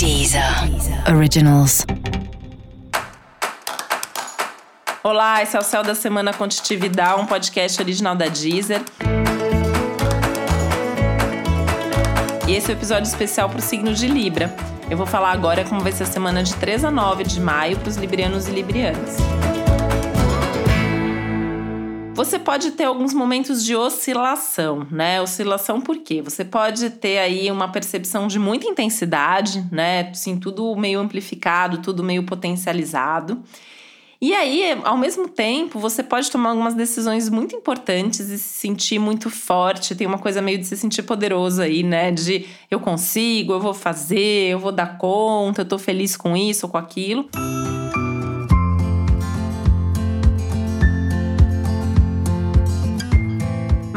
Deezer Originals. Olá, esse é o Céu da Semana Contitividade, um podcast original da Deezer. E esse é o um episódio especial para o signo de Libra. Eu vou falar agora como vai ser a semana de 3 a 9 de maio para os librianos e librianas. Você pode ter alguns momentos de oscilação, né? Oscilação por quê? Você pode ter aí uma percepção de muita intensidade, né? Assim, tudo meio amplificado, tudo meio potencializado. E aí, ao mesmo tempo, você pode tomar algumas decisões muito importantes e se sentir muito forte. Tem uma coisa meio de se sentir poderoso aí, né? De eu consigo, eu vou fazer, eu vou dar conta, eu tô feliz com isso ou com aquilo.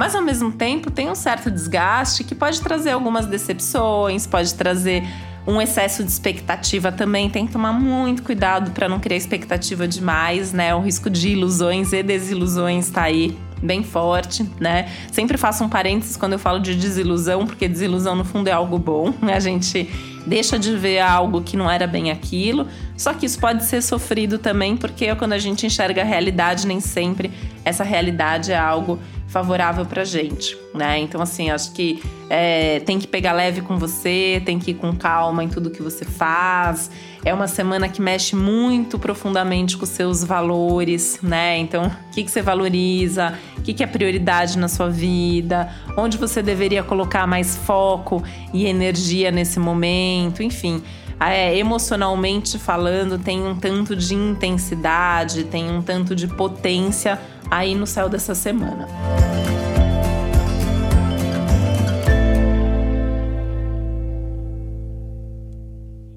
Mas ao mesmo tempo tem um certo desgaste que pode trazer algumas decepções, pode trazer um excesso de expectativa também. Tem que tomar muito cuidado para não criar expectativa demais, né? O risco de ilusões e desilusões está aí bem forte, né? Sempre faço um parênteses quando eu falo de desilusão, porque desilusão no fundo é algo bom. A gente deixa de ver algo que não era bem aquilo. Só que isso pode ser sofrido também, porque quando a gente enxerga a realidade, nem sempre essa realidade é algo favorável pra gente, né? Então, assim, acho que é, tem que pegar leve com você, tem que ir com calma em tudo que você faz. É uma semana que mexe muito profundamente com seus valores, né? Então, o que, que você valoriza, o que, que é prioridade na sua vida, onde você deveria colocar mais foco e energia nesse momento, enfim. É, emocionalmente falando, tem um tanto de intensidade, tem um tanto de potência aí no céu dessa semana.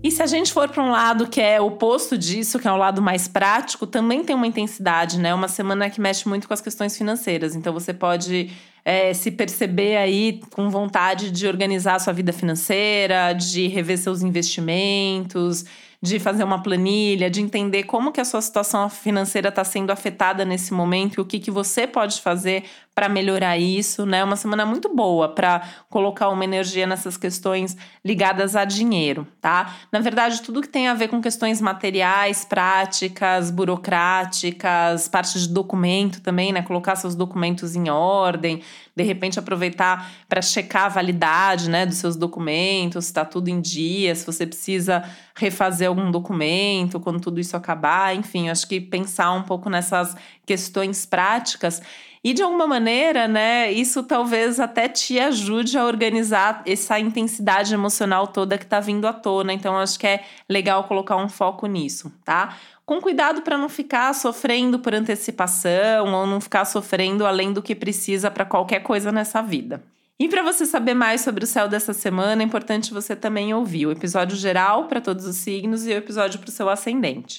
E se a gente for para um lado que é oposto disso, que é o lado mais prático, também tem uma intensidade, né? Uma semana que mexe muito com as questões financeiras. Então você pode é, se perceber aí com vontade de organizar a sua vida financeira, de rever seus investimentos, de fazer uma planilha, de entender como que a sua situação financeira está sendo afetada nesse momento e o que, que você pode fazer para melhorar isso, né? Uma semana muito boa para colocar uma energia nessas questões ligadas a dinheiro, tá? Na verdade, tudo que tem a ver com questões materiais, práticas, burocráticas, parte de documento também, né? Colocar seus documentos em ordem, de repente aproveitar para checar a validade, né, dos seus documentos, se está tudo em dia, se você precisa refazer algum documento quando tudo isso acabar, enfim, acho que pensar um pouco nessas questões práticas e de alguma maneira, né, isso talvez até te ajude a organizar essa intensidade emocional toda que está vindo à tona. Então, acho que é legal colocar um foco nisso, tá? Com cuidado para não ficar sofrendo por antecipação ou não ficar sofrendo além do que precisa para qualquer coisa nessa vida. E para você saber mais sobre o céu dessa semana, é importante você também ouvir o episódio geral para todos os signos e o episódio para o seu ascendente.